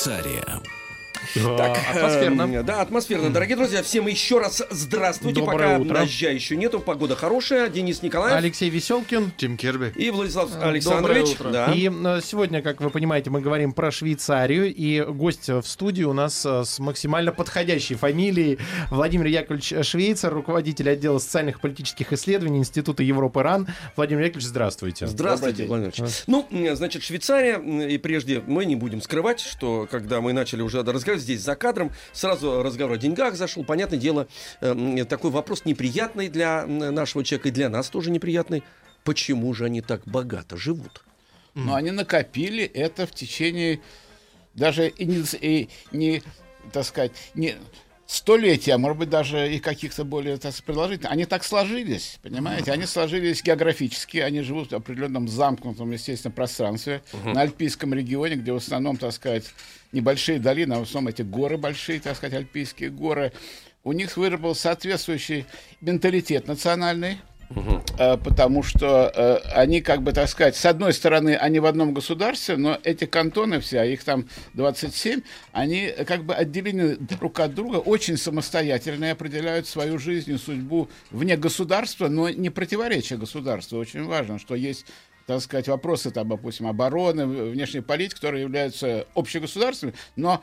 Швейцария. Так, атмосферно. эм, да, атмосферно. Дорогие друзья, всем еще раз здравствуйте. Доброе Пока утро. дождя еще нету, погода хорошая. Денис Николаев Алексей Веселкин. Тим Керби. и Владислав Доброе Александрович. утро. Да. И э, сегодня, как вы понимаете, мы говорим про Швейцарию. И гость в студии у нас э, с максимально подходящей фамилией Владимир Яковлевич Швейцар, руководитель отдела социальных и политических исследований Института Европы РАН. Владимир Яковлевич, здравствуйте. Здравствуйте, Владимир. Ну, значит, Швейцария, и прежде мы не будем скрывать, что когда мы начали уже разговаривать здесь за кадром, сразу разговор о деньгах зашел. Понятное дело, эм, такой вопрос неприятный для нашего человека и для нас тоже неприятный. Почему же они так богато живут? Но они накопили это в течение даже и не, и не, так сказать, не столетия, а может быть даже и каких-то более так. Они так сложились, понимаете? Они сложились географически, они живут в определенном замкнутом, естественно, пространстве на альпийском регионе, где в основном, так сказать, небольшие долины, а в основном эти горы большие, так сказать, альпийские горы. У них выработался соответствующий менталитет национальный, Э, потому что э, они, как бы, так сказать, с одной стороны, они в одном государстве, но эти кантоны все, а их там 27, они э, как бы отделены друг от друга, очень самостоятельно и определяют свою жизнь и судьбу вне государства, но не противоречия государству. Очень важно, что есть так сказать, вопросы, там, допустим, обороны, внешней политики, которые являются общегосударственными, но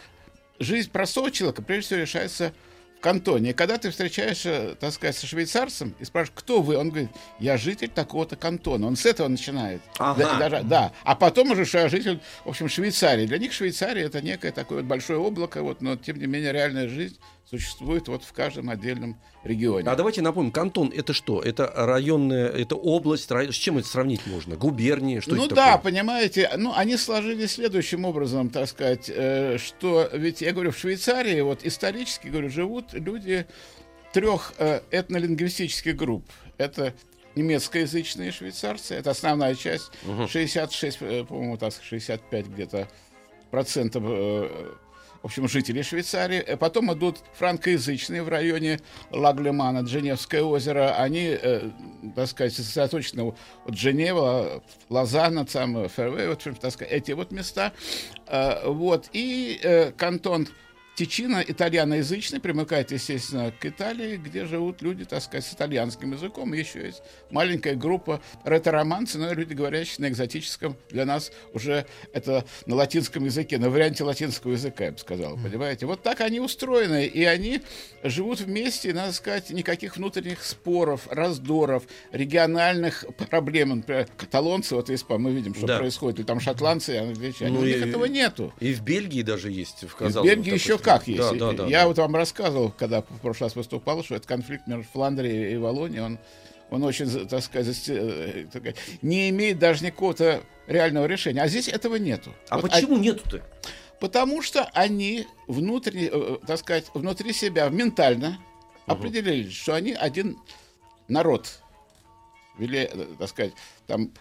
жизнь простого человека, прежде всего, решается в кантоне. И когда ты встречаешься, так сказать, со швейцарцем и спрашиваешь, кто вы, он говорит, я житель такого-то кантона. Он с этого начинает. Ага. Да, даже- да. А потом уже, что я житель, в общем, Швейцарии. Для них Швейцария это некое такое вот большое облако, вот, но тем не менее реальная жизнь существует вот в каждом отдельном регионе. А давайте напомним, кантон это что? Это районная, это область, рай- с чем это сравнить можно? Губернии, что ну это да, такое? понимаете, ну они сложились следующим образом, так сказать, э, что ведь я говорю в Швейцарии вот исторически говорю живут люди трех э, этнолингвистических групп. Это немецкоязычные швейцарцы, это основная часть, 66, э, по-моему, так сказать, 65 где-то процентов э, общем, жителей Швейцарии. Э, Потом идут франкоязычные в районе Лаглемана, Женевское озеро. Они, э, так сказать, сосредоточены от Женева, Лозанна, там, Фервей, вот, так сказать, эти вот места. Э, вот. И э, кантон Тичино итальяноязычный, примыкает, естественно, к Италии, где живут люди, так сказать, с итальянским языком. Еще есть маленькая группа ретро-романцы, но люди, говорящие на экзотическом, для нас уже это на латинском языке, на варианте латинского языка, я бы сказал, понимаете? Вот так они устроены, и они живут вместе, и, надо сказать, никаких внутренних споров, раздоров, региональных проблем. Например, каталонцы, вот если мы видим, что Да. происходит, или там шотландцы, англичане, Ну у них и- этого нету. И в Бельгии даже есть, в И в Бельгии еще. Как есть. Да, да, да, Я да. вот вам рассказывал, когда в прошлый раз выступал, что этот конфликт между Фландрией и Волонией, он, он очень, так сказать, э, так сказать, не имеет даже никакого-то реального решения. А здесь этого нету. А Вот почему нету-то? Потому что они внутри, э, так сказать, внутри себя ментально определили, что они один народ. Э, так сказать, там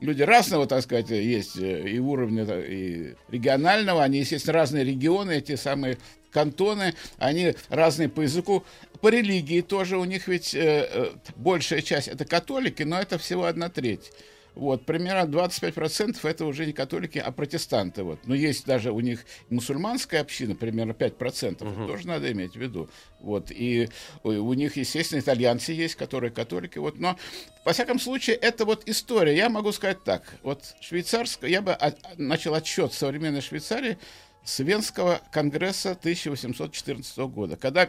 люди разного, так сказать, есть э, и уровня, да, и регионального, они, естественно, разные регионы, эти самые кантоны, они разные по языку, по религии тоже. У них ведь э, э, большая часть это католики, но это всего одна треть. Вот, примерно 25% это уже не католики, а протестанты. Вот. Но есть даже у них мусульманская община, примерно 5%. Это тоже надо иметь в виду. Вот. И у, у них, естественно, итальянцы есть, которые католики. Вот. Но, во всяком случае, это вот история. Я могу сказать так. Вот швейцарская, я бы от- начал отсчет современной Швейцарии с Венского конгресса 1814 года, когда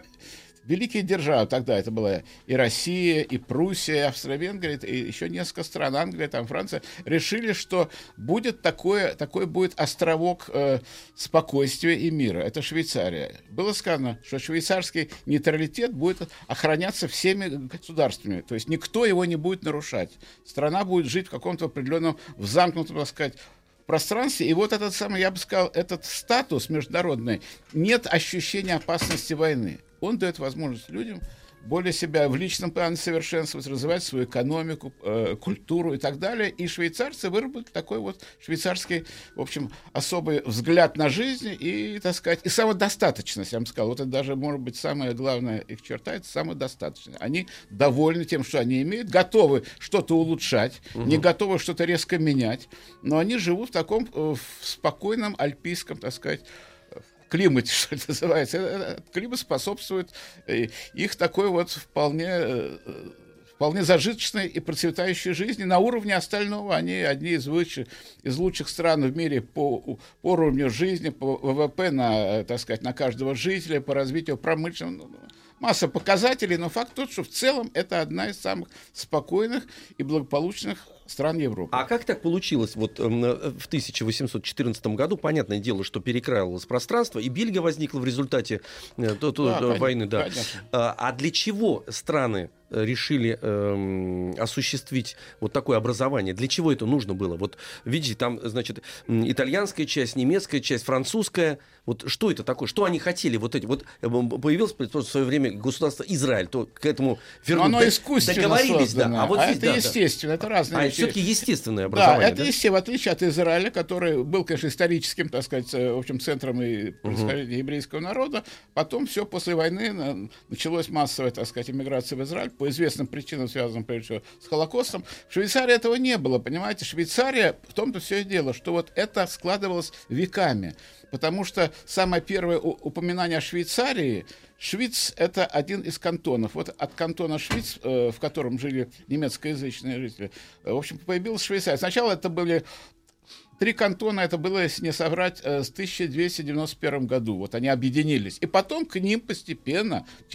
великие державы, тогда это была и Россия, и Пруссия, и Австро-Венгрия, и еще несколько стран, Англия, там Франция, решили, что будет такое, такой будет островок э, спокойствия и мира. Это Швейцария. Было сказано, что швейцарский нейтралитет будет охраняться всеми государствами, то есть никто его не будет нарушать. Страна будет жить в каком-то определенном, в замкнутом, так сказать, пространстве. И вот этот самый, я бы сказал, этот статус международный, нет ощущения опасности войны. Он дает возможность людям более себя в личном плане совершенствовать, развивать свою экономику, э, культуру и так далее. И швейцарцы выработали такой вот швейцарский, в общем, особый взгляд на жизнь и, так сказать, и самодостаточность, я бы сказал. Вот это даже, может быть, самая главная их черта, это самодостаточность. Они довольны тем, что они имеют, готовы что-то улучшать, угу. не готовы что-то резко менять, но они живут в таком э, в спокойном альпийском, так сказать, климате, что это называется. Этот климат способствует э, их такой вот вполне э, вполне зажиточной и процветающей жизни на уровне остального. Они одни из лучших, из лучших стран в мире по, по уровню жизни, по ВВП на, так сказать, на каждого жителя, по развитию промышленного. Ну, ну, масса показателей, но факт тот, что в целом это одна из самых спокойных и благополучных стран Европы. А как так получилось? Вот э, в 1814 году, понятное дело, что перекраивалось пространство, и Бельгия возникла в результате э, то, то, да, войны. Да. А, а для чего страны решили э, осуществить вот такое образование. Для чего это нужно было? Вот видите, там, значит, итальянская часть, немецкая часть, французская. Вот что это такое? Что они хотели? Вот эти вот э, появилось в свое время государство Израиль, то к этому вернуть. оно искусственно договорились, создано. да. А, вот а здесь, это да, естественно, да. это разные. А это все-таки естественное образование. Да, это да? естественно, в отличие от Израиля, который был, конечно, историческим, так сказать, э, в общем, центром и происхождения угу. еврейского народа. Потом все после войны началось массовая, так сказать, иммиграция в Израиль по известным причинам, связанным, прежде всего, с Холокостом. В Швейцарии этого не было, понимаете? Швейцария, в том-то все и дело, что вот это складывалось веками. Потому что самое первое упоминание о Швейцарии Швиц — это один из кантонов. Вот от кантона Швиц, э, в котором жили немецкоязычные жители, э, в общем, появилась Швейцария. Сначала это были Три кантона, это было, если не соврать, э, с 1291 году. Вот они объединились. И потом к ним постепенно, в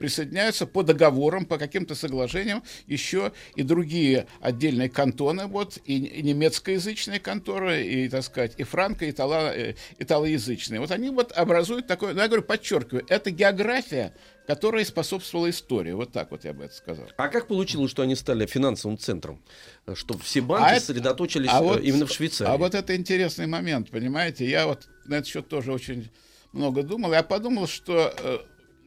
присоединяются по договорам, по каким-то соглашениям еще и другие отдельные кантоны, вот, и, и немецкоязычные конторы, и, так сказать, и франко, и итало, э. Вот они вот образуют такое, ну, я говорю, подчеркиваю, это география, которая способствовала истории. Вот так вот я бы это сказал. А как получилось, что они стали финансовым центром? Что все банки а сосредоточились а вот, именно в Швейцарии? А вот это интересный момент, понимаете? Я вот на этот счет тоже очень много думал. Я подумал, что э,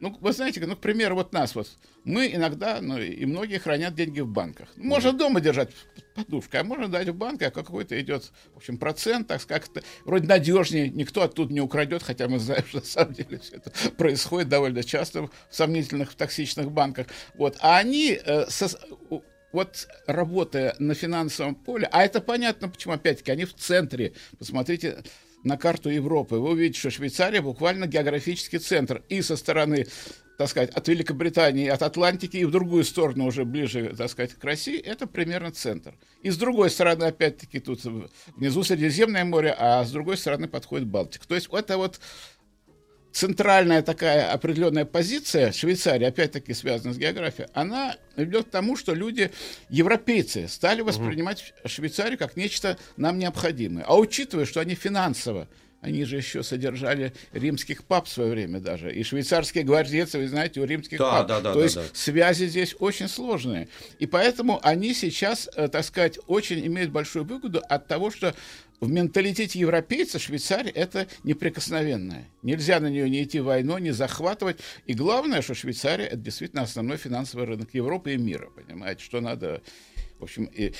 ну, вы знаете, ну, к примеру, вот нас вот, мы иногда, ну, и многие хранят деньги в банках. Можно mm-hmm. дома держать подушкой, а можно дать в банк, а какой-то идет, в общем, процент, так как-то, вроде надежнее, никто оттуда не украдет, хотя мы знаем, что на самом деле все это происходит довольно часто в сомнительных, в токсичных банках. Вот, а они э, со, вот работая на финансовом поле, а это понятно, почему, опять-таки, они в центре, посмотрите, на карту Европы, вы увидите, что Швейцария буквально географический центр и со стороны так сказать, от Великобритании, от Атлантики и в другую сторону, уже ближе, так сказать, к России, это примерно центр. И с другой стороны, опять-таки, тут внизу Средиземное море, а с другой стороны подходит Балтика. То есть это вот центральная такая определенная позиция Швейцарии, опять-таки связана с географией, она ведет к тому, что люди, европейцы, стали воспринимать угу. Швейцарию как нечто нам необходимое. А учитывая, что они финансово они же еще содержали римских пап в свое время даже. И швейцарские гвардейцы, вы знаете, у римских да, пап. Да, да, То да, есть да. связи здесь очень сложные. И поэтому они сейчас, э, так сказать, очень имеют большую выгоду от того, что в менталитете европейца Швейцария это неприкосновенная. Нельзя на нее не идти войной, не захватывать. И главное, что Швейцария это действительно основной финансовый рынок Европы и мира. Понимаете, что надо, в общем, и,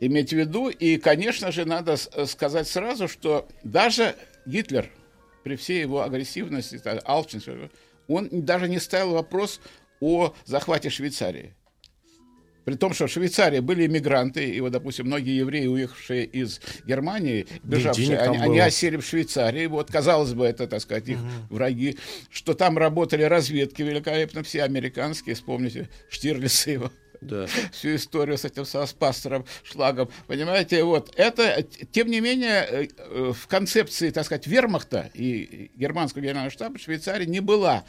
иметь в виду. И, конечно же, надо сказать сразу, что даже Гитлер, при всей его агрессивности, алчности, он даже не ставил вопрос о захвате Швейцарии. При том, что в Швейцарии были иммигранты, и вот, допустим, многие евреи, уехавшие из Германии, бежавшие, они, они осели в Швейцарии. Вот, казалось бы, это, так сказать, их угу. враги. Что там работали разведки великолепно, все американские, вспомните, Штирлица его да. всю историю с этим с пастором Шлагом. Понимаете, вот это, тем не менее, э, э, в концепции, так сказать, вермахта и германского генерального штаба Швейцария не была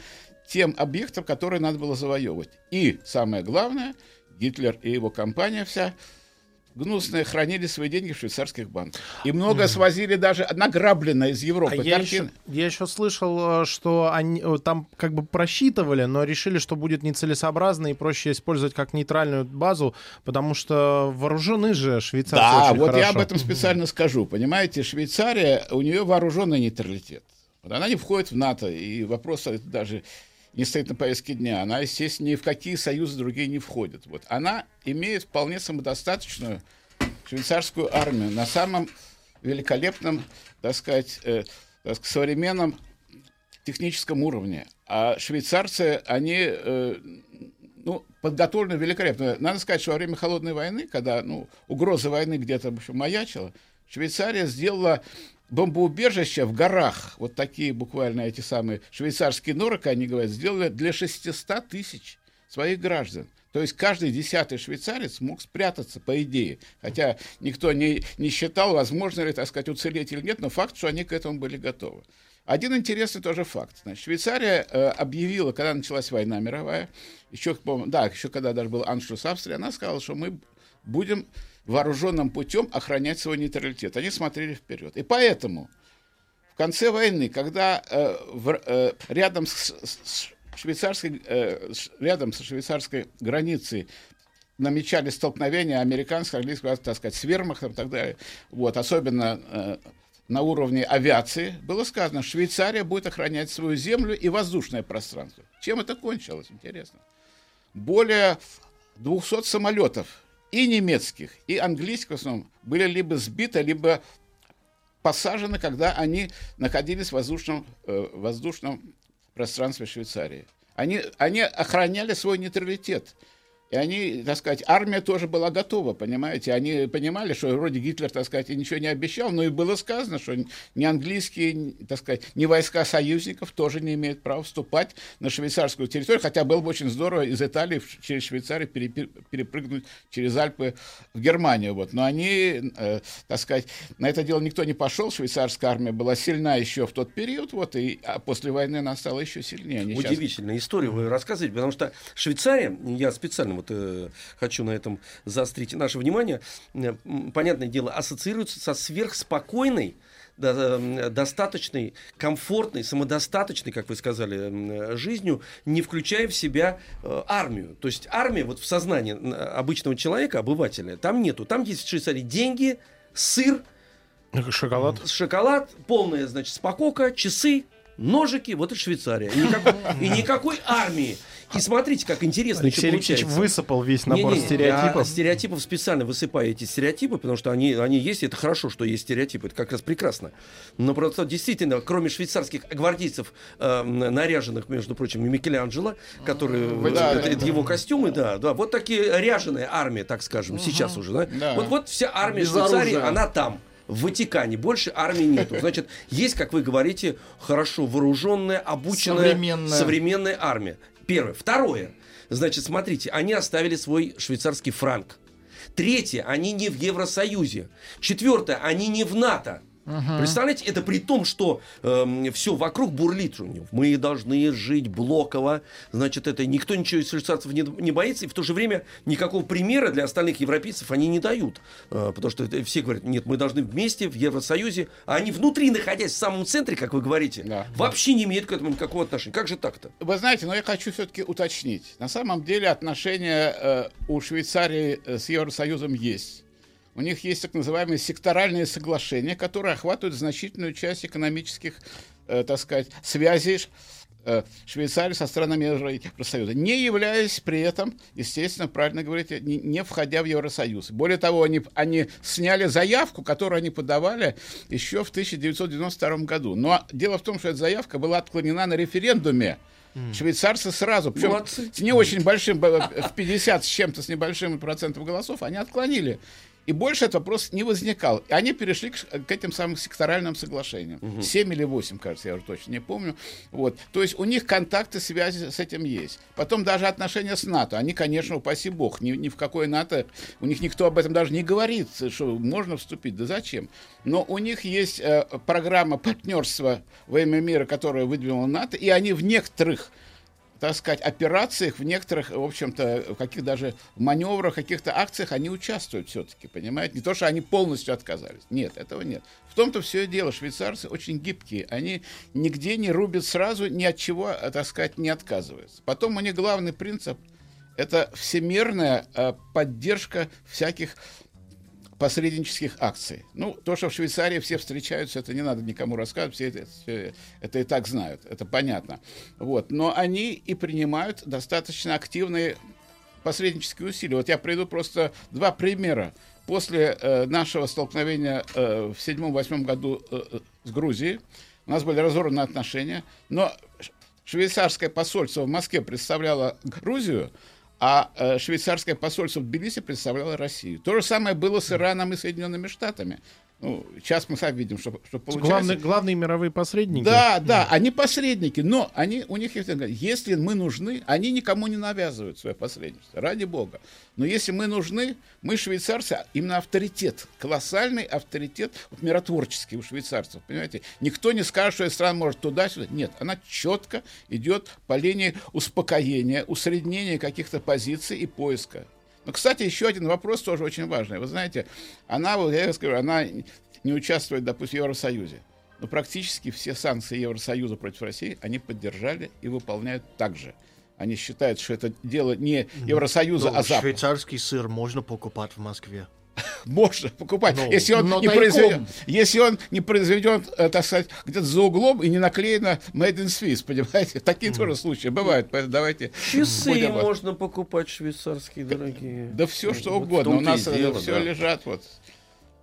тем объектом, который надо было завоевывать. И самое главное – Гитлер и его компания вся гнусные хранили свои деньги в швейцарских банках. И много свозили даже награбленное из Европы. А я еще, я еще слышал, э, что они э, там как бы просчитывали, но решили, что будет нецелесообразно и проще использовать как нейтральную базу, потому что вооружены же швейцарцы Да, очень вот хорошо. я об этом специально скажу. Понимаете, Швейцария, у нее вооруженный нейтралитет. Она не входит в НАТО, и вопрос даже не стоит на повестке дня. Она, естественно, ни в какие союзы другие не входит. Вот. Она имеет вполне самодостаточную швейцарскую армию на самом великолепном, так сказать, э, так сказать, современном техническом уровне. А швейцарцы, они э, ну, подготовлены великолепно. Надо сказать, что во время холодной войны, когда ну, угроза войны где-то в маячила, Швейцария сделала бомбоубежища в горах, вот такие буквально эти самые швейцарские норы, как они говорят, сделали для 600 тысяч своих граждан. То есть каждый десятый швейцарец мог спрятаться, по идее. Хотя никто не, не считал, возможно ли, так сказать, уцелеть или нет, но факт, что они к этому были готовы. Один интересный тоже факт. Значит, Швейцария э, объявила, когда началась война мировая, еще, да, еще когда даже был аншлюс Австрии, она сказала, что мы будем вооруженным путем охранять свой нейтралитет. Они смотрели вперед. И поэтому в конце войны, когда э, в, э, рядом с, с швейцарской, э, рядом со швейцарской границей намечались столкновения американского, английского, так сказать, с вермахтом и так далее, вот, особенно э, на уровне авиации, было сказано, Швейцария будет охранять свою землю и воздушное пространство. Чем это кончилось, интересно? Более 200 самолетов и немецких, и английских в основном были либо сбиты, либо посажены, когда они находились в воздушном, э, воздушном пространстве Швейцарии. Они, они охраняли свой нейтралитет. И они, так сказать, армия тоже была готова, понимаете? Они понимали, что вроде Гитлер, так сказать, ничего не обещал, но и было сказано, что ни английские, так сказать, ни войска союзников тоже не имеют права вступать на швейцарскую территорию, хотя было бы очень здорово из Италии через Швейцарию перепрыгнуть через Альпы в Германию. Вот. Но они, э, так сказать, на это дело никто не пошел, швейцарская армия была сильна еще в тот период, вот, и а после войны она стала еще сильнее. Они Удивительная сейчас... история вы рассказываете, потому что Швейцария, я специально вот э, хочу на этом заострить наше внимание, э, понятное дело, ассоциируется со сверхспокойной, до, достаточной, комфортной, самодостаточной, как вы сказали, жизнью, не включая в себя э, армию. То есть армия вот в сознании обычного человека, обывателя, там нету. Там есть в Швейцарии деньги, сыр, Шоколад. Шоколад, полная, значит, спокока, часы, ножики, вот это Швейцария. И никакой, и никакой армии. И смотрите, как интересно Алексей Алексеевич высыпал весь набор не, не, стереотипов. Я стереотипов специально высыпаю эти стереотипы, потому что они, они есть, и это хорошо, что есть стереотипы, это как раз прекрасно. Но просто действительно, кроме швейцарских гвардейцев, э, наряженных, между прочим, и Микеланджело, которые, да, это, да, это да. его костюмы, да, да, вот такие ряженая армия, так скажем, угу. сейчас уже, да? да. Вот, вот вся армия Без Швейцарии, оружия. она там в Ватикане больше армии нету. Значит, есть, как вы говорите, хорошо вооруженная, обученная, современная, современная армия. Первое. Второе. Значит, смотрите, они оставили свой швейцарский франк. Третье, они не в Евросоюзе. Четвертое, они не в НАТО. Угу. Представляете, это при том, что э, эм, все вокруг бурлит. Мы должны жить блоково. Значит, это никто ничего из швейцарцев не, не боится. И в то же время никакого примера для остальных европейцев они не дают. Э, потому что это, все говорят, нет, мы должны вместе в Евросоюзе. А они внутри, находясь в самом центре, как вы говорите, да. вообще не имеют к этому никакого отношения. Как же так-то? Вы знаете, но я хочу все-таки уточнить. На самом деле отношения э, у Швейцарии э, с Евросоюзом есть. У них есть так называемые секторальные соглашения, которые охватывают значительную часть экономических, э, так сказать, связей э, Швейцарии со странами Евросоюза, не являясь при этом, естественно, правильно говорите, не, не входя в Евросоюз. Более того, они, они сняли заявку, которую они подавали еще в 1992 году. Но дело в том, что эта заявка была отклонена на референдуме. Швейцарцы сразу, причем Молодцы. с не очень большим, в 50 с чем-то, с небольшим процентом голосов, они отклонили и больше этот вопрос не возникал. И они перешли к, к этим самым секторальным соглашениям. Угу. 7 или 8, кажется, я уже точно не помню. Вот. То есть у них контакты, связи с этим есть. Потом даже отношения с НАТО. Они, конечно, упаси бог, ни, ни в какое НАТО, у них никто об этом даже не говорит, что можно вступить. Да зачем? Но у них есть э, программа партнерства во имя мира, которую выдвинула НАТО, и они в некоторых так сказать, операциях, в некоторых, в общем-то, в каких даже маневрах, каких-то акциях они участвуют все-таки, понимаете? Не то, что они полностью отказались. Нет, этого нет. В том-то все и дело. Швейцарцы очень гибкие. Они нигде не рубят сразу, ни от чего, так сказать, не отказываются. Потом у них главный принцип – это всемирная э, поддержка всяких посреднических акций. Ну, то, что в Швейцарии все встречаются, это не надо никому рассказывать, все это, все это и так знают, это понятно. Вот. Но они и принимают достаточно активные посреднические усилия. Вот я приведу просто два примера. После э, нашего столкновения э, в седьмом-восьмом году э, э, с Грузией у нас были разорваны отношения, но швейцарское посольство в Москве представляло Грузию, а э, швейцарское посольство в Тбилиси представляло Россию. То же самое было с Ираном и Соединенными Штатами. Ну, сейчас мы сами видим, что, что получается. Главные, главные мировые посредники. Да, да, они посредники, но они, у них есть, если мы нужны, они никому не навязывают свое посредничество, ради бога. Но если мы нужны, мы швейцарцы, именно авторитет, колоссальный авторитет вот, миротворческий у швейцарцев, понимаете? Никто не скажет, что эта страна может туда-сюда. Нет, она четко идет по линии успокоения, усреднения каких-то позиций и поиска. Но, кстати, еще один вопрос тоже очень важный. Вы знаете, она, вот я скажу, она не участвует, допустим, в Евросоюзе. Но практически все санкции Евросоюза против России они поддержали и выполняют также. Они считают, что это дело не Евросоюза, Но а Запада. Швейцарский сыр можно покупать в Москве. Можно покупать, Ну, если, он но не тайком. произведен, если он не произведен, э, так сказать, где-то за углом и не наклеено Made in Swiss, понимаете? Такие тоже случаи бывают, поэтому давайте Часы будем- можно покупать швейцарские, дорогие. Да все, что Вот угодно. У нас дело, все да. лежат вот.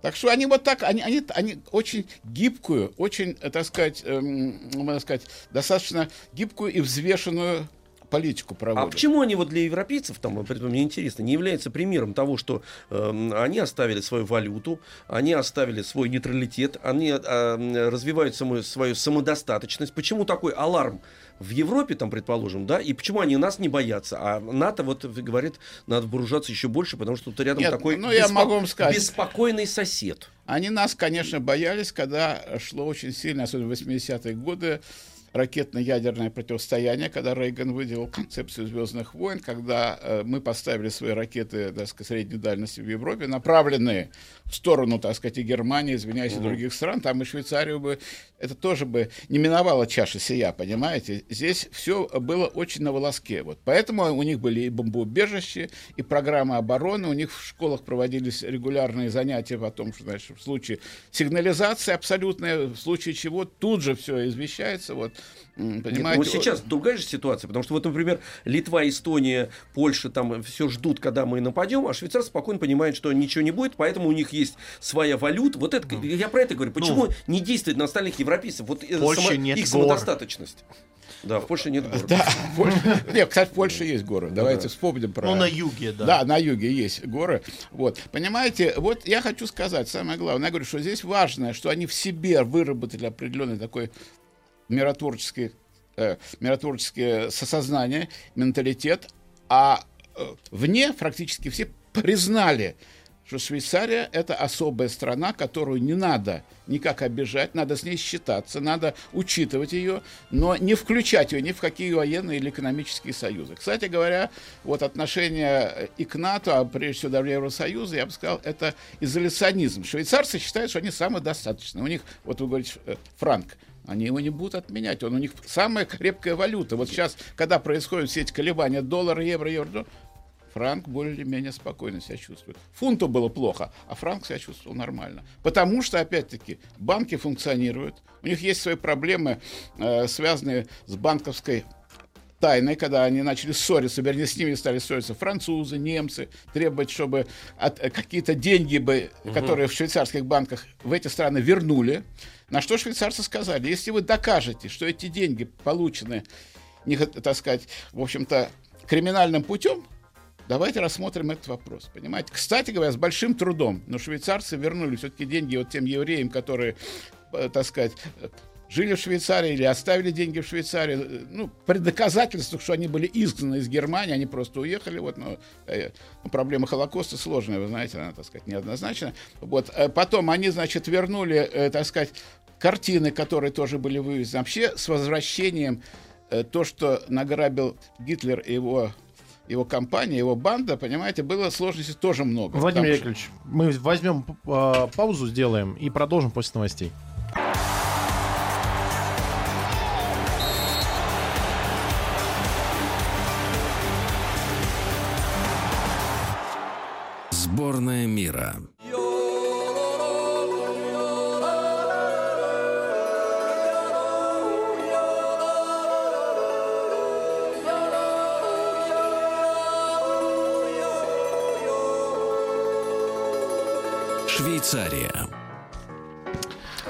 Так что они вот так, они, они, они очень гибкую, очень, э, так сказать, эм, можно сказать, достаточно гибкую и взвешенную политику А проводят. почему они вот для европейцев, там, мне интересно, не являются примером того, что эм, они оставили свою валюту, они оставили свой нейтралитет, они э, развивают саму- свою самодостаточность? Почему такой аларм в Европе, там, предположим, да, и почему они нас не боятся, а НАТО вот говорит, надо вооружаться еще больше, потому что тут рядом Нет, такой ну, я могу вам сказать. беспокойный сосед. Они нас, конечно, боялись, когда шло очень сильно, особенно в 80-е годы, ракетно-ядерное противостояние, когда Рейган выделил концепцию звездных войн, когда э, мы поставили свои ракеты, так сказать, средней дальности в Европе, направленные в сторону, так сказать, и Германии, извиняюсь, и других стран, там и Швейцарию бы, это тоже бы не миновала чаша сия, понимаете? Здесь все было очень на волоске. Вот. Поэтому у них были и бомбоубежища, и программы обороны, у них в школах проводились регулярные занятия о том, что, значит, в случае сигнализации абсолютная, в случае чего тут же все извещается, вот, м, Нет, понимаете? ну, сейчас другая же ситуация, потому что вот, например, Литва, Эстония, Польша там все ждут, когда мы нападем, а швейцарцы спокойно понимают, что ничего не будет, поэтому у них есть своя валюта. Вот это, я про это говорю. Почему не действует на остальных европейцев? Вот э, В Польше нет их гор. самодостаточность. Да, в Польше нет города. Да, в Польше- Нет, кстати, в Польше есть горы. Давайте вспомним про... Ну, на юге, да. Да, на юге есть горы. Вот. Понимаете, вот я хочу сказать, самое главное, я говорю, что здесь важно, что они в себе выработали определенный такой миротворческий, э, миротворческое сосознание, менталитет, а э, вне практически все признали, что Швейцария – это особая страна, которую не надо никак обижать, надо с ней считаться, надо учитывать ее, но не включать ее ни в какие военные или экономические союзы. Кстати говоря, вот отношение и к НАТО, а прежде всего до Евросоюза, я бы сказал, это изоляционизм. Швейцарцы считают, что они самодостаточны. У них, вот вы говорите, э, франк, они его не будут отменять. Он у них самая крепкая валюта. Вот сейчас, когда происходят все эти колебания доллара, евро, евро, доллар, Франк более-менее спокойно себя чувствует. Фунту было плохо, а Франк себя чувствовал нормально. Потому что, опять-таки, банки функционируют. У них есть свои проблемы, э, связанные с банковской тайной, когда они начали ссориться, вернее, с ними стали ссориться французы, немцы, требовать, чтобы от- э, какие-то деньги, бы, которые в швейцарских банках в эти страны вернули. На что швейцарцы сказали, если вы докажете, что эти деньги получены, не, так сказать, в общем-то, криминальным путем, Давайте рассмотрим этот вопрос. Понимаете? Кстати говоря, с большим трудом, но швейцарцы вернули все-таки деньги вот тем евреям, которые, э, так сказать, жили в Швейцарии или оставили деньги в Швейцарии, ну, при доказательствах, что они были изгнаны из Германии, они просто уехали, вот, но, э, ну, проблема Холокоста сложная, вы знаете, она, так сказать, неоднозначна. Вот, э, потом они, значит, вернули, э, так сказать, картины, которые тоже были вывезены. Вообще, с возвращением э, то, что награбил Гитлер и его его компания, его банда, понимаете, было сложностей тоже много. Владимир Потому что- Яковлевич, мы возьмем э, паузу, сделаем и продолжим после новостей. Сборная мира. Швейцария.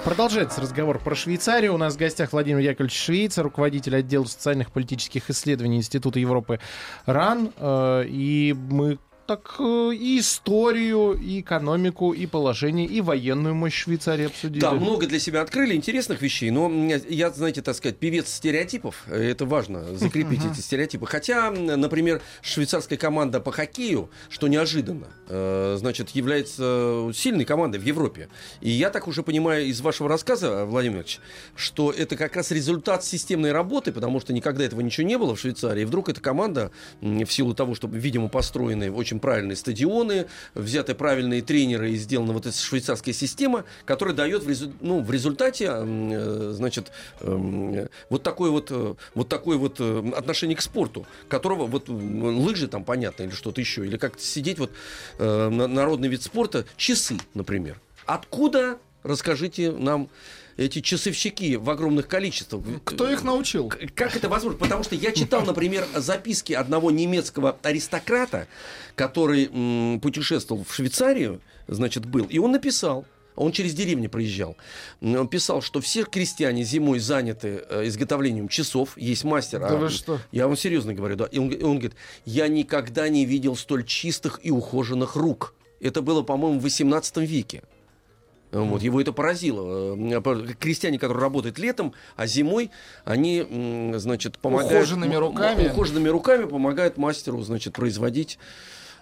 Продолжается разговор про Швейцарию. У нас в гостях Владимир Яковлевич Швейцар, руководитель отдела социальных политических исследований Института Европы РАН. Э, И мы так э, и историю, и экономику, и положение, и военную мощь Швейцарии обсудили. Да, много для себя открыли интересных вещей, но я, знаете, так сказать, певец стереотипов, э, это важно, закрепить эти стереотипы. Хотя, например, швейцарская команда по хоккею, что неожиданно, э, значит, является сильной командой в Европе. И я так уже понимаю из вашего рассказа, Владимир Ильич, что это как раз результат системной работы, потому что никогда этого ничего не было в Швейцарии. И вдруг эта команда, в силу того, что, видимо, построены очень правильные стадионы, взяты правильные тренеры и сделана вот эта швейцарская система, которая дает в, резу- ну, в результате, э, значит, эм, вот такое вот, э, вот такое вот э, отношение к спорту, которого вот лыжи там понятно или что-то еще, или как сидеть вот на- народный вид спорта, часы, например. Откуда, расскажите нам, эти часовщики в огромных количествах? Кто их научил? Как это возможно? Потому что я читал, например, записки одного немецкого аристократа, который м, путешествовал в Швейцарию, значит, был, и он написал, он через деревни проезжал. Он писал, что все крестьяне зимой заняты э, изготовлением часов. Есть мастер. Да а, вы что? Я вам серьезно говорю, да. И он, он говорит, я никогда не видел столь чистых и ухоженных рук. Это было, по-моему, в 18 веке. Вот, его это поразило. Э, Крестьяне, которые работают летом, а зимой они, значит, помогают... Ухоженными руками. Ухоженными руками помогают мастеру, значит, производить,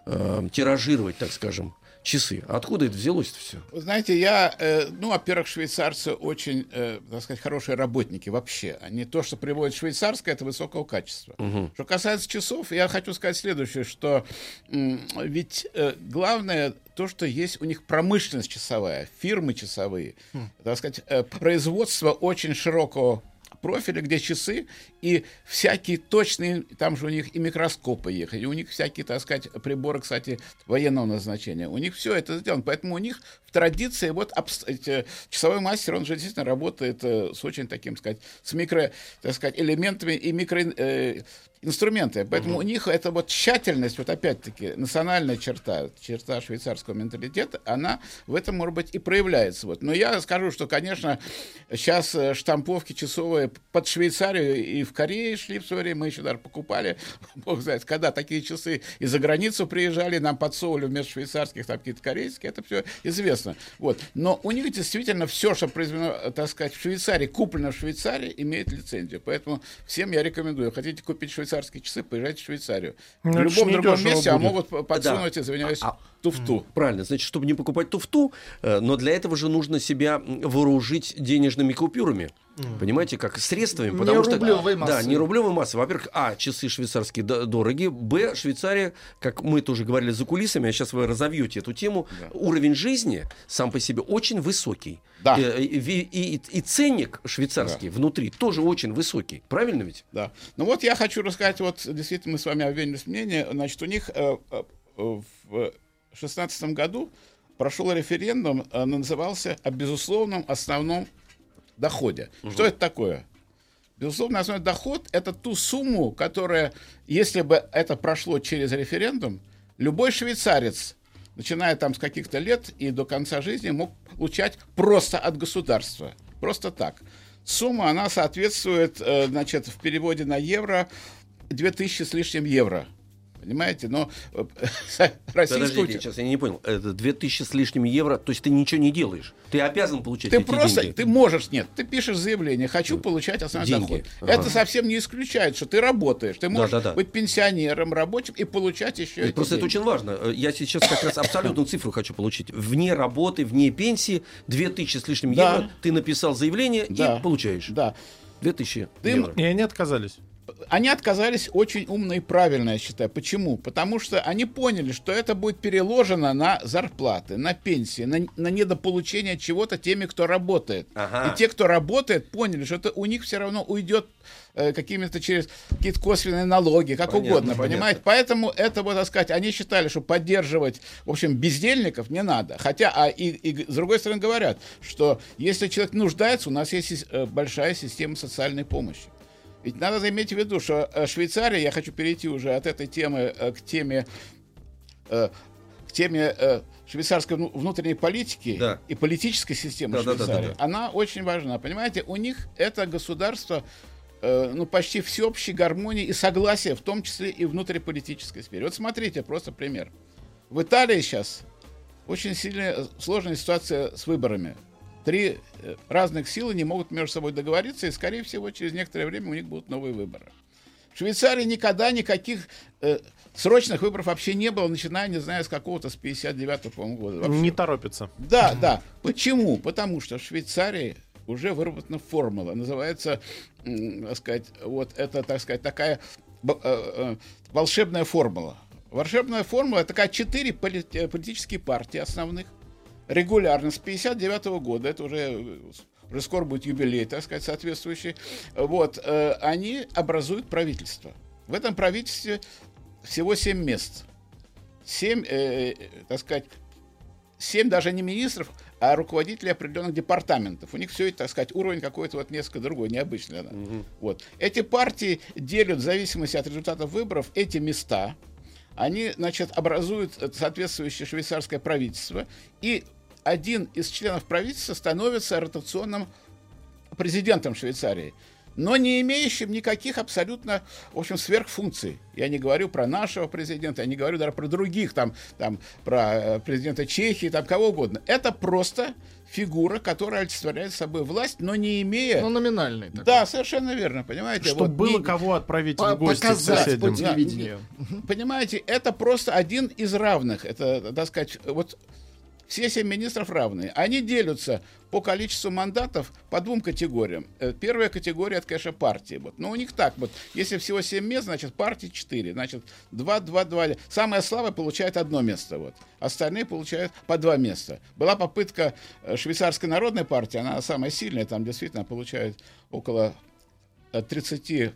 э, тиражировать, так скажем, часы. Откуда это взялось-то все? Вы знаете, я, э, ну, во-первых, швейцарцы очень, э, так сказать, хорошие работники вообще. Они то, что приводят швейцарское, это высокого качества. Что касается часов, я хочу сказать следующее, что м, ведь э, главное то, что есть у них промышленность часовая, фирмы часовые, так сказать, э, производство очень широкого профиля, где часы и всякие точные, там же у них и микроскопы ехали, у них всякие, так сказать, приборы, кстати, военного назначения. У них все это сделано. Поэтому у них в традиции вот часовой мастер, он же действительно работает э, с очень таким, сказать, с микро, так сказать, элементами и микро э, инструменты. Поэтому у них это вот тщательность, вот опять-таки, национальная черта, черта швейцарского менталитета, она в этом, может быть, и проявляется. Вот. Но я скажу, что, конечно, сейчас э, штамповки часовые под Швейцарию и в Корее шли в свое время, мы еще даже покупали, бог знает, когда такие часы из-за границу приезжали, нам подсовывали вместо швейцарских там какие-то корейские, это все известно. Вот. Но у них действительно все, что произведено, так сказать, в Швейцарии, куплено в Швейцарии, имеет лицензию. Поэтому всем я рекомендую, хотите купить швейцарские часы, поезжайте в Швейцарию. Ну, в любом другом месте, а будет. могут п- подсунуть, извиняюсь, А- туфту. Правильно, значит, чтобы не покупать туфту, э, но для этого же нужно себя вооружить денежными купюрами. Понимаете, как средствами, Не потому что рублевой да, массой. не рублевой массы. Во-первых, а часы швейцарские д- дороги, б Швейцария, как мы тоже говорили за кулисами, а сейчас вы разовьете эту тему, уровень жизни сам по себе очень высокий. Да. Э, И, и- и- и ценник швейцарский внутри тоже очень высокий, правильно ведь? Да. Ну вот я хочу рассказать, вот действительно мы с вами обменялись мнением, значит, у них э, э, э, в шестнадцатом году прошел референдум, э, назывался о безусловном основном доходе. Что это такое? Безусловно, основной доход – это ту сумму, которая, если бы это прошло через референдум, любой швейцарец, начиная там с каких-то лет и до конца жизни, мог получать просто от государства. Просто так. Сумма, она соответствует, э, значит, в переводе на евро 2000 с лишним евро. Понимаете? Но э, российскую... Подождите, сейчас я не понял. Это 2000 с лишним евро, то есть ты ничего не делаешь. Ты обязан получать Ты эти просто, деньги. ты можешь, нет, ты пишешь заявление, хочу получать основной Деньги. доход. Ага. Это совсем не исключает, что ты работаешь. Ты можешь да, да. быть пенсионером, рабочим и получать еще эти Просто это деньги. очень важно. Э, Я сейчас как раз абсолютную цифру хочу получить. Вне работы, вне пенсии, 2000 с лишним Да. евро, ты написал заявление Да. и получаешь. Да. 2000 Ты- евро. И они отказались. Они отказались очень умно и правильно, я считаю. Почему? Потому что они поняли, что это будет переложено на зарплаты, на пенсии, на, на недополучение чего-то теми, кто работает. Ага. И те, кто работает, поняли, что это у них все равно уйдет э, какими-то через какие-то косвенные налоги, как Понятно, угодно, понятно. понимаете? Поэтому это, вот так сказать, они считали, что поддерживать, в общем, бездельников не надо. Хотя, а и, и с другой стороны говорят, что если человек нуждается, у нас есть э, большая система социальной помощи. Ведь надо иметь в виду, что э, Швейцария, я хочу перейти уже от этой темы э, к теме, э, к теме швейцарской вну- внутренней политики Да. и политической системы Да, да, да, да, Швейцарии. да. Она очень важна. Понимаете, у них это государство ну, почти всеобщей гармонии и согласия, в том числе и внутриполитической сфере. Вот смотрите, просто пример. В Италии сейчас очень сильная сложная ситуация с выборами. Три э, разных силы не могут между собой договориться, и, скорее всего, через некоторое время у них будут новые выборы. В Швейцарии никогда никаких э, срочных выборов вообще не было, начиная, не знаю, с какого-то, с 59-го, по-моему, года. Вообще. Не торопится. Да, да. Почему? Потому что в Швейцарии уже выработана формула, называется, так сказать, вот это, так сказать, такая э, э, волшебная формула. Волшебная формула это такая четыре поли- политические партии основных регулярно с 59 года, это уже э, уже скоро будет юбилей, так сказать, соответствующий, вот, э, они образуют правительство. В этом правительстве всего семь мест. Семь, э, э, так сказать, семь даже не министров, а руководителей определенных департаментов. У них все это, так сказать, уровень какой-то вот несколько другой, необычный. да. Вот. Эти партии делят в зависимости от результатов выборов эти места. Они, значит, образуют э, соответствующее швейцарское правительство. И один из членов правительства становится ротационным президентом Швейцарии, но не имеющим никаких абсолютно, в общем, сверхфункций. Я не говорю про нашего президента, я не говорю даже про других, там, там про э, президента Чехии, там кого угодно. Это просто фигура, которая олицетворяет собой власть, но не имея... Ну, номинальный. такой. да, совершенно верно, понимаете? Чтобы Вот было не- кого отправить По- в гости показать соседям. по телевидению. Понимаете, это просто один из равных. Это, так сказать, вот все семь министров равные. Они делятся по количеству мандатов по двум категориям. Э, Первая категория, это, конечно, партии. Вот. Но у них так вот. Если всего семь мест, значит, партии четыре. Значит, два, два, два. Самая слабая получает одно место. Вот. Остальные получают по два места. Была попытка э, швейцарской народной партии, она самая сильная, там действительно получает около э, 30 э,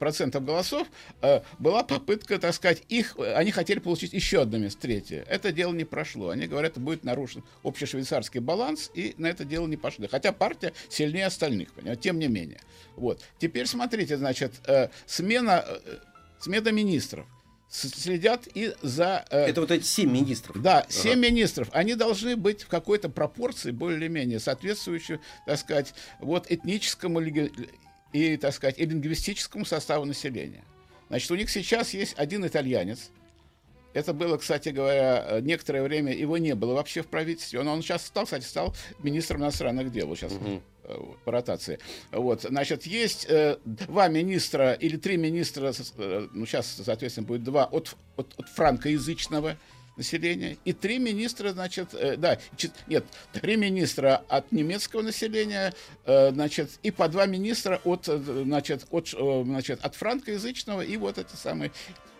процентов голосов, э, была попытка, так сказать, их, э, они хотели получить еще одно место, третье. Это дело не прошло. Они говорят, будет нарушен общешвейцарский баланс, и на это дело не пошли. Хотя партия сильнее остальных, понимаете, тем не менее. Вот. Теперь смотрите, значит, э, смена, э, смена министров. Следят и за... э, Это вот эти семь министров. да, семь министров. Они должны быть в какой-то пропорции более-менее соответствующей, так сказать, вот этническому и, так сказать, и лингвистическому составу населения. Значит, у них сейчас есть один итальянец. Это было, кстати говоря, э, некоторое время его не было вообще в правительстве. Он, он сейчас стал, кстати, стал министром иностранных дел. Сейчас э, по ротации. Вот, значит, есть э, два министра или три министра, э, ну, сейчас, соответственно, будет два от, от, от франкоязычного населения и три министра, значит, э, да, нет, три министра от немецкого населения, э, значит, и по два министра от, э, значит, от, э, значит, от франкоязычного и вот эти самые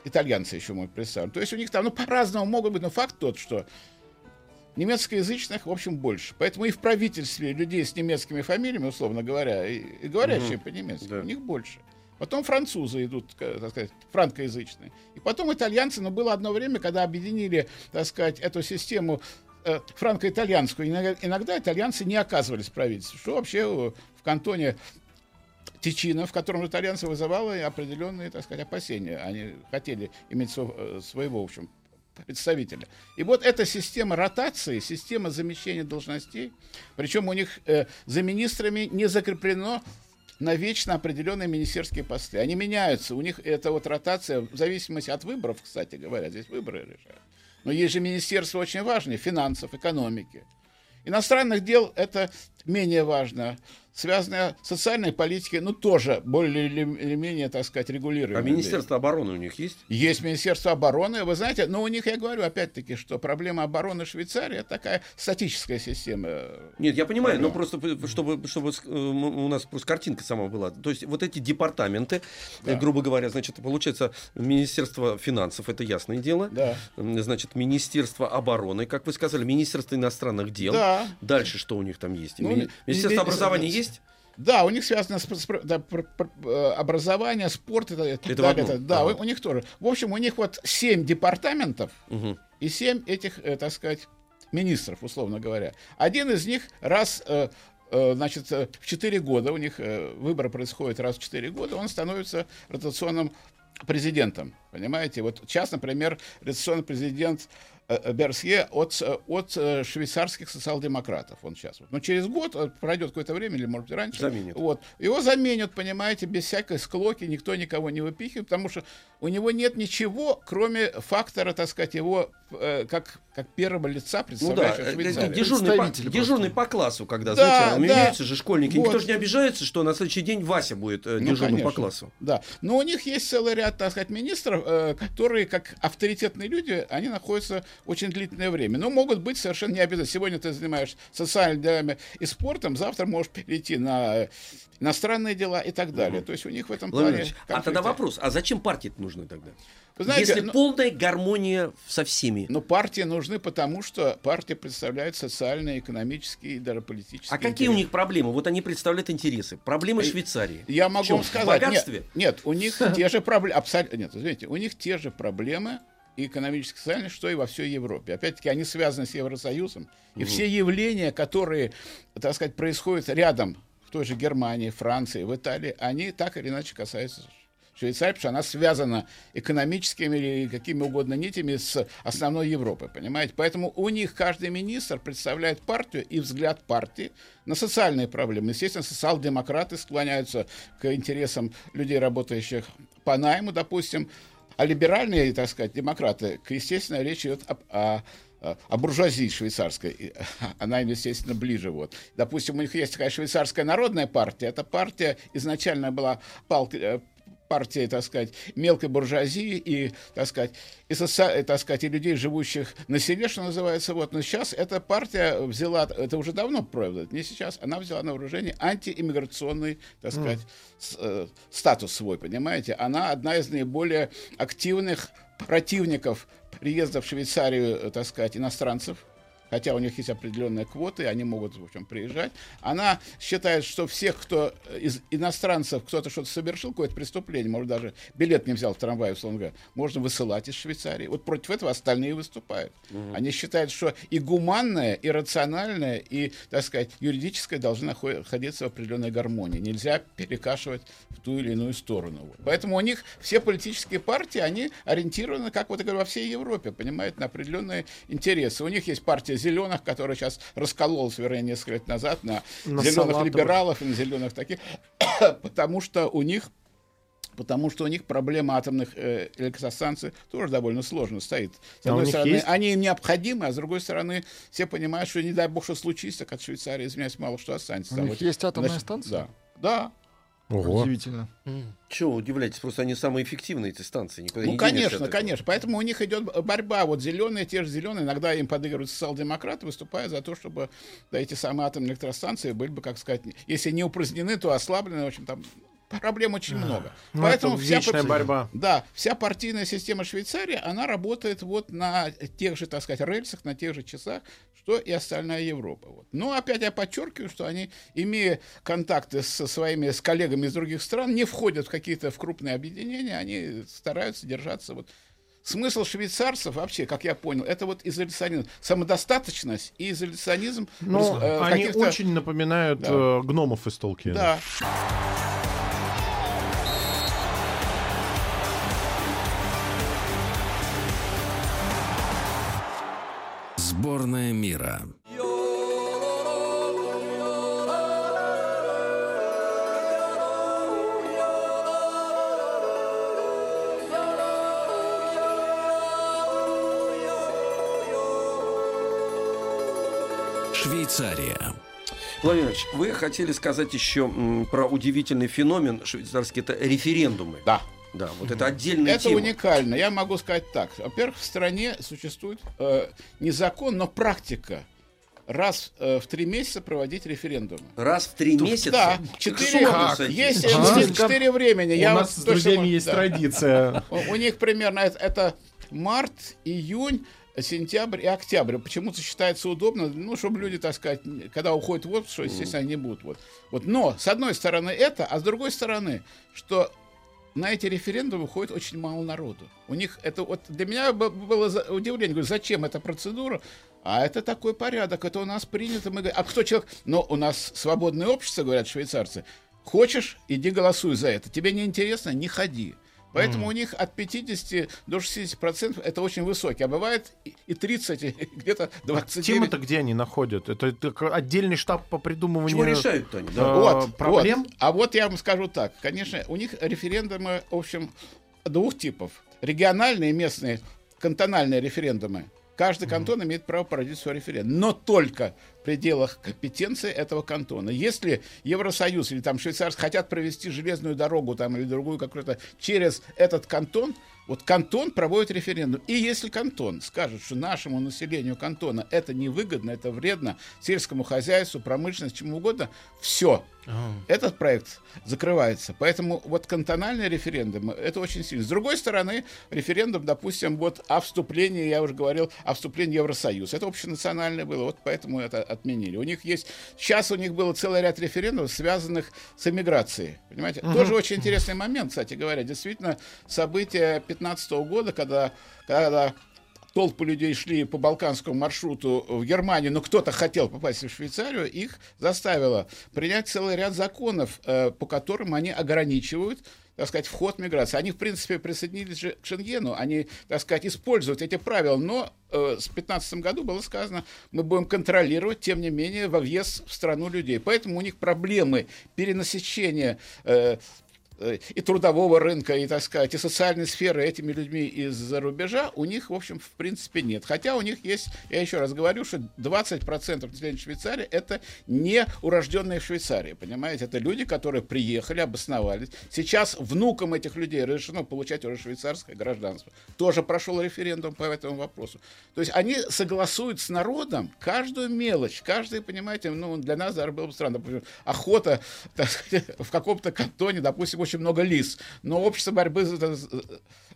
итальянцы еще могут представить. То есть у них там, ну, по-разному могут быть, но факт тот, что немецкоязычных, в общем, больше. Поэтому и в правительстве людей с немецкими фамилиями, условно говоря, и, и говорящие по-немецки, Да. у них больше. Потом французы идут, к- так сказать, франкоязычные. И потом итальянцы, но было одно время, когда объединили, так сказать, эту систему э, франко-итальянскую. Иногда, иногда итальянцы не оказывались в что вообще э, в кантоне Тичино, в котором итальянцы вызывало определенные, так сказать, опасения. Они хотели иметь э, своего, в общем, представителя. И вот эта система ротации, система замещения должностей, причем у них э, за министрами не закреплено на вечно определенные министерские посты. Они меняются. У них эта вот ротация в зависимости от выборов, кстати говоря, здесь выборы решают. Но есть же министерства очень важные, финансов, экономики. Иностранных дел это менее важно. Связанные с социальной политикой, ну, тоже более или менее, так сказать, регулируемые. А Министерство обороны у них есть? Есть Министерство обороны, вы знаете, но у них, я говорю, опять-таки, что проблема обороны Швейцарии это такая статическая система. Нет, я понимаю, но Проблема. просто чтобы, чтобы э, у нас просто картинка сама была. То есть вот эти департаменты, Да. э, грубо говоря, значит, получается Министерство финансов, это ясное дело. Да. Значит, Министерство обороны, как вы сказали, Министерство иностранных дел. Да. Дальше что у них там есть? Ну, Мини- ми- Министерство ми- образования ми- есть? Да, у них связано с, с- да, пр- пр- э, образование, спорт, это, так далее, это- да, Ага. у, у них тоже. В общем, у них вот семь департаментов Мгм. и семь этих, э, так сказать, министров, условно говоря. Один из них раз, э, значит, в 4 года, у них выборы происходят раз в 4 года, он становится ротационным президентом, понимаете? Вот сейчас, например, ротационный президент Берсье от, э, от э, швейцарских социал-демократов, он сейчас. Но через год, э, пройдет какое-то время, или, может быть, раньше, Заменят. вот, его заменят, понимаете, без всякой склоки, никто никого не выпихивает, потому что у него нет ничего, кроме фактора, так сказать, его э, как, как первого лица, Ну да, представляющего э, Швейцарию. дежурный, по, дежурный по классу, когда, Да, знаете, да. меняются же школьники. Никто Вот. же не обижается, что на следующий день Вася будет э, Ну, дежурным по конечно. классу. Да, но у них есть целый ряд, так сказать, министров, э, которые, как авторитетные люди, они находятся очень длительное время. Но могут быть совершенно не обязательно. Сегодня ты занимаешься социальными делами и спортом, завтра можешь перейти на э, иностранные дела и так далее. То есть у них в этом Владимир плане... А тогда вопрос, а зачем партии нужны тогда? Вы знаете, Если ну- полная гармония со всеми. Но партии нужны потому, что партия представляет социальные, экономические и даже политические А какие у них проблемы? Вот они представляют интересы. Проблемы Швейцарии. Я В могу вам В сказать. богатстве? Нет, нет, у них те же проблемы. Абсолютно. Нет, извините, у них те же проблемы и экономические, и социальные, что и во всей Европе. Опять-таки, они связаны с Евросоюзом. И все явления, которые, так сказать, происходят рядом, в той же Германии, Франции, в Италии, они так или иначе касаются Швейцарии, потому что она связана экономическими или какими угодно нитями с основной Европой, понимаете? Поэтому у них каждый министр представляет партию и взгляд партии на социальные проблемы. Естественно, социал-демократы склоняются к интересам людей, работающих по найму, допустим, а либеральные, так сказать, демократы, естественно, речь идет об- о, о буржуазии швейцарской. Она, им, естественно, ближе. Вот. Допустим, у них есть такая швейцарская народная партия. Эта партия изначально была палкой, э, партией, так сказать, мелкой буржуазии и, так сказать, и, соци... и, так сказать, и людей, живущих на селе, что называется. Вот. Но сейчас эта партия взяла, это уже давно правда, не сейчас, она взяла на вооружение антииммиграционный, так сказать, с- э, статус свой, понимаете? Она одна из наиболее активных противников приезда в Швейцарию, э, так сказать, иностранцев, хотя у них есть определенные квоты, они могут, в общем, приезжать. Она считает, что всех, кто из иностранцев, кто-то что-то совершил, какое-то преступление, может, даже билет не взял в трамвае, условно говоря, можно высылать из Швейцарии. Вот против этого остальные выступают. Они считают, что и гуманное, и рациональное, и, так сказать, юридическое должны нахо- находиться в определенной гармонии. Нельзя перекашивать в ту или иную сторону. Вот. Поэтому у них все политические партии, они ориентированы, как вот я говорю, во всей Европе, понимаете, на определенные интересы. У них есть партия зеленых, которая сейчас раскололась, вернее, несколько лет назад на, На зеленых салатовых. либералов и на зеленых таких, потому что у них Потому что у них проблема атомных э, электростанций тоже довольно сложно стоит. С А одной стороны, есть? они им необходимы, а с другой стороны, все понимают, что не дай бог, что случится, как от Швейцарии, извиняюсь, мало что останется. У них вот, есть атомная значит, станция? Да. Да. Ого. Удивительно. Чего удивляйтесь, просто они самые эффективные, эти станции. Никуда Ну, не конечно, конечно. Поэтому у них идет борьба. Вот зеленые, те же зеленые, иногда им подыгрывают социал-демократы, выступая за то, чтобы да, эти самые атомные электростанции были бы, как сказать, если не упразднены, то ослаблены. В общем, там проблем очень много. Ну, Поэтому это вся пар- борьба. Да, вся партийная система Швейцарии, она работает вот на тех же, так сказать, рельсах, на тех же часах, что и остальная Европа. Вот. Но опять я подчеркиваю, что они, имея контакты со своими с коллегами из других стран, не входят в какие-то в крупные объединения, они стараются держаться вот Смысл швейцарцев вообще, как я понял, это вот изоляционизм, самодостаточность и изоляционизм. Ну, э, они очень напоминают Да. э, гномов из Толкина. Да. Сборная мира. Швейцария. Владимир Ильич, вы хотели сказать еще про удивительный феномен швейцарский, это референдумы. Да. Да, вот это отдельная Это тема. уникально. Я могу сказать так. Во-первых, в стране существует э, не закон, но практика. Раз э, в три месяца проводить референдумы. Раз в три месяца? Да, четыре, есть А? четыре времени. Я У вот нас с точно друзьями могу- есть да. традиция. У, у них примерно это, это март, июнь, сентябрь и октябрь. Почему-то считается удобно, ну, чтобы люди, так сказать, когда уходят в отпуск, что, естественно, они не будут. Вот. Вот. Но, с одной стороны, это, а с другой стороны, что на эти референдумы выходит очень мало народу. У них это вот для меня было удивление. Говорю, зачем эта процедура? А это такой порядок, это у нас принято. Мы а кто человек? Но у нас свободное общество, говорят швейцарцы. Хочешь, иди голосуй за это. Тебе не интересно, не ходи. Поэтому у них от 50 до 60 процентов это очень высокий, а бывает и- и 30, и где-то 29. Тема-то где они находят? Это, это отдельный штаб по придумыванию... Чего решают-то они? да? А, Вот, проблем? вот. А вот я вам скажу так. Конечно, у них референдумы, в общем, двух типов. Региональные, местные, кантональные референдумы. Каждый кантон имеет право проводить свой референдум. Но только пределах компетенции этого кантона. Если Евросоюз или там Швейцария хотят провести железную дорогу там, или другую какую-то через этот кантон, вот кантон проводит референдум. И если кантон скажет, что нашему населению кантона это невыгодно, это вредно сельскому хозяйству, промышленности, чему угодно, все, этот проект закрывается. Поэтому вот кантональный референдум, это очень сильно. С другой стороны, референдум, допустим, вот о вступлении, я уже говорил, о вступлении в Евросоюз. Это общенациональное было, вот поэтому это отменили. У них есть, сейчас у них был целый ряд референдумов, связанных с эмиграцией. Понимаете? Тоже очень интересный момент, кстати говоря. Действительно, события 15 года, когда, когда толпы людей шли по балканскому маршруту в Германию, но кто-то хотел попасть в Швейцарию, их заставило принять целый ряд законов, э, по которым они ограничивают так сказать, вход миграции. Они, в принципе, присоединились к Шенгену, они, так сказать, используют эти правила, но э, с 2015 году было сказано, мы будем контролировать, тем не менее, во въезд в страну людей. Поэтому у них проблемы перенасыщения э, э, и трудового рынка, и, так сказать, и социальной сферы этими людьми из-за рубежа у них, в общем, в принципе, нет. Хотя у них есть, я еще раз говорю, что 20% населения Швейцарии – это не урожденные в Швейцарии, понимаете? Это люди, которые приехали, обосновались. Сейчас внукам этих людей разрешено получать уже швейцарское гражданство. Тоже прошел референдум по этому вопросу. То есть они согласуют с народом каждую мелочь, каждый, понимаете, ну, для нас даже было бы странно, охота так сказать, в каком-то кантоне, допустим, много лис, но общество борьбы за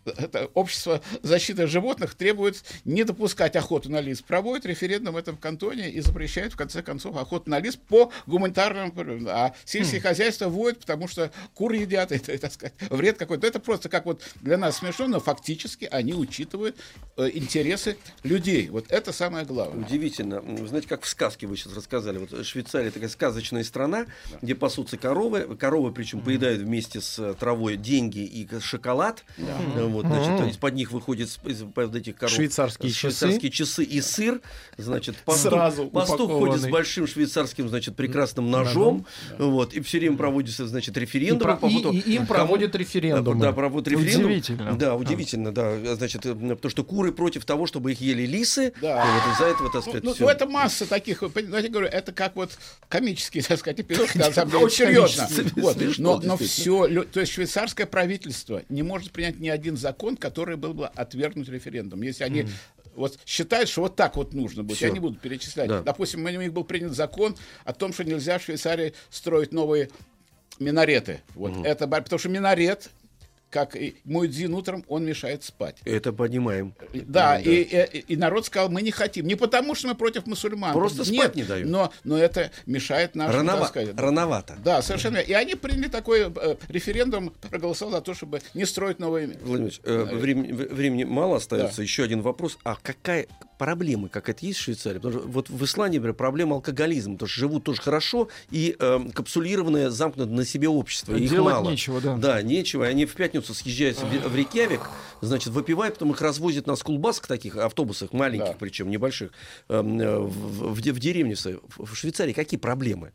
это общество защиты животных требует не допускать охоту на лис. Проводит референдум в этом кантоне и запрещает, в конце концов, охоту на лис по гуманитарным... А сельские хозяйства вводят, потому что кур едят, это, так сказать, вред какой-то. Это просто как вот для нас смешно, но фактически они учитывают э, интересы людей. Вот это самое главное. Удивительно. Вы знаете, как в сказке вы сейчас рассказали. Вот Швейцария такая сказочная страна, где пасутся коровы. Коровы, причем, поедают вместе с э, травой деньги и шоколад. Э, Вот, значит, из-под них выходит с- из-под этих коров Швейцарские швейцарские часы и сыр. Значит, пастух, Сразу пастух ходит с большим швейцарским, значит, прекрасным ножом. Вот, и все время проводится, значит, И, референдум. про- по и- и им кому- проводят референдумы. Да, проводят референдум. Удивительно. Да, удивительно, да. Значит, э, потому что куры против того, чтобы их ели лисы. Да. И вот из-за этого, так Ну, сказать, ну, всё. ну, это масса таких, понимаете, говорю, это как вот комический, так сказать, эпизод, на самом деле, серьезно. Вот. Но, но все, то есть швейцарское правительство не может принять ни один закон, который был бы отвергнут референдум. Если они вот считают, что вот так вот нужно будет, Всё. я не буду перечислять. Да. Допустим, у них был принят закон о том, что нельзя в Швейцарии строить новые минареты. Вот это, бо- потому что минарет, как муэдзин утром, он мешает спать. Это понимаем. Да, И, и- и народ сказал, мы не хотим. Не потому, что мы против мусульман. Просто Нет, спать не дают. Но, но это мешает нашим, Ранова- так сказать, Рановато. Да, совершенно. верно. И они приняли такой э, референдум, проголосовал за то, чтобы не строить новые... Владимир Ильич, э, времени, времени мало остается. Да. Еще один вопрос. А какая проблема, как это есть в Швейцарии? Потому что вот в Исландии, например, проблема алкоголизма. Потому что живут тоже хорошо и э, капсулированное, замкнутое на себе общество. и их Делать мало. нечего, да. Да, нечего. И Они в пятницу съезжают в, в Рейкьявик, значит, выпивают, потом их развозят на скулбасах таких, автобусах маленьких, Да. причем небольших, эм, э, в, в, в де- в деревне. в Швейцарии какие проблемы?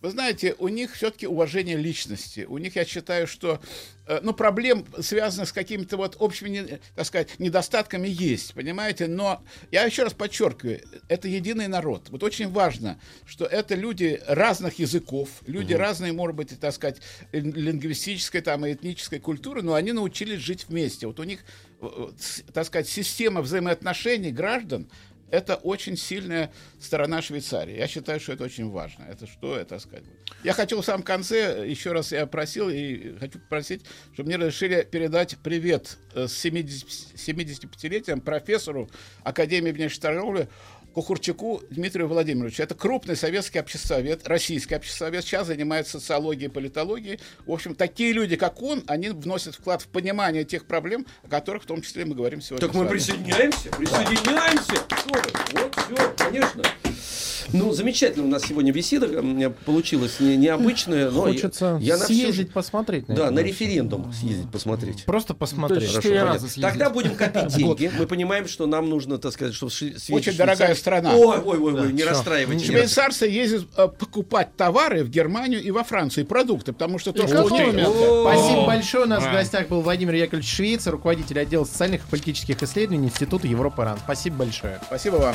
Вы знаете, у них все-таки уважение личности. У них, я считаю, что э, ну, проблем, связанных с какими-то вот общими, не- так сказать, недостатками, есть, понимаете? Но я еще раз подчеркиваю, это единый народ. Вот очень важно, что это люди разных языков, люди разные, может быть, так сказать, лин- лингвистической там, и этнической культуры, но они научились жить вместе. Вот у них, э, э, так сказать, система взаимоотношений граждан, это очень сильная сторона Швейцарии. Я считаю, что это очень важно. Это что, это сказать. Я хотел в самом конце, еще раз я просил и хочу попросить, чтобы мне разрешили передать привет э, с 70 75-летием профессору Академии внешней торговли Кухурчаку Дмитрию Владимировичу. Это крупный советский обществовед, российский обществовед, сейчас занимается социологией и политологией. В общем, такие люди, как он, они вносят вклад в понимание тех проблем, о которых в том числе мы говорим сегодня. Так мы присоединяемся, присоединяемся. Вы? Вот все, конечно. Ну, замечательно у нас сегодня беседа получилась не, необычная, но Хочется я, я на всю- съездить посмотреть. Да, это на референдум съездить посмотреть. Просто посмотреть. Четыре Хорошо, съездить. Тогда будем копить деньги. Мы понимаем, что нам нужно, так сказать, чтобы съездить Очень дорогая страна. Ой, ой, ой, ой, не расстраивайтесь. Швейцарцы ездят э, покупать товары в Германию и во Францию, и продукты, потому что то, что? Спасибо большое. У нас в гостях был Владимир Яковлевич Швейцар, руководитель отдела социальных и политических исследований Института Европы РАН. Спасибо большое. Спасибо вам.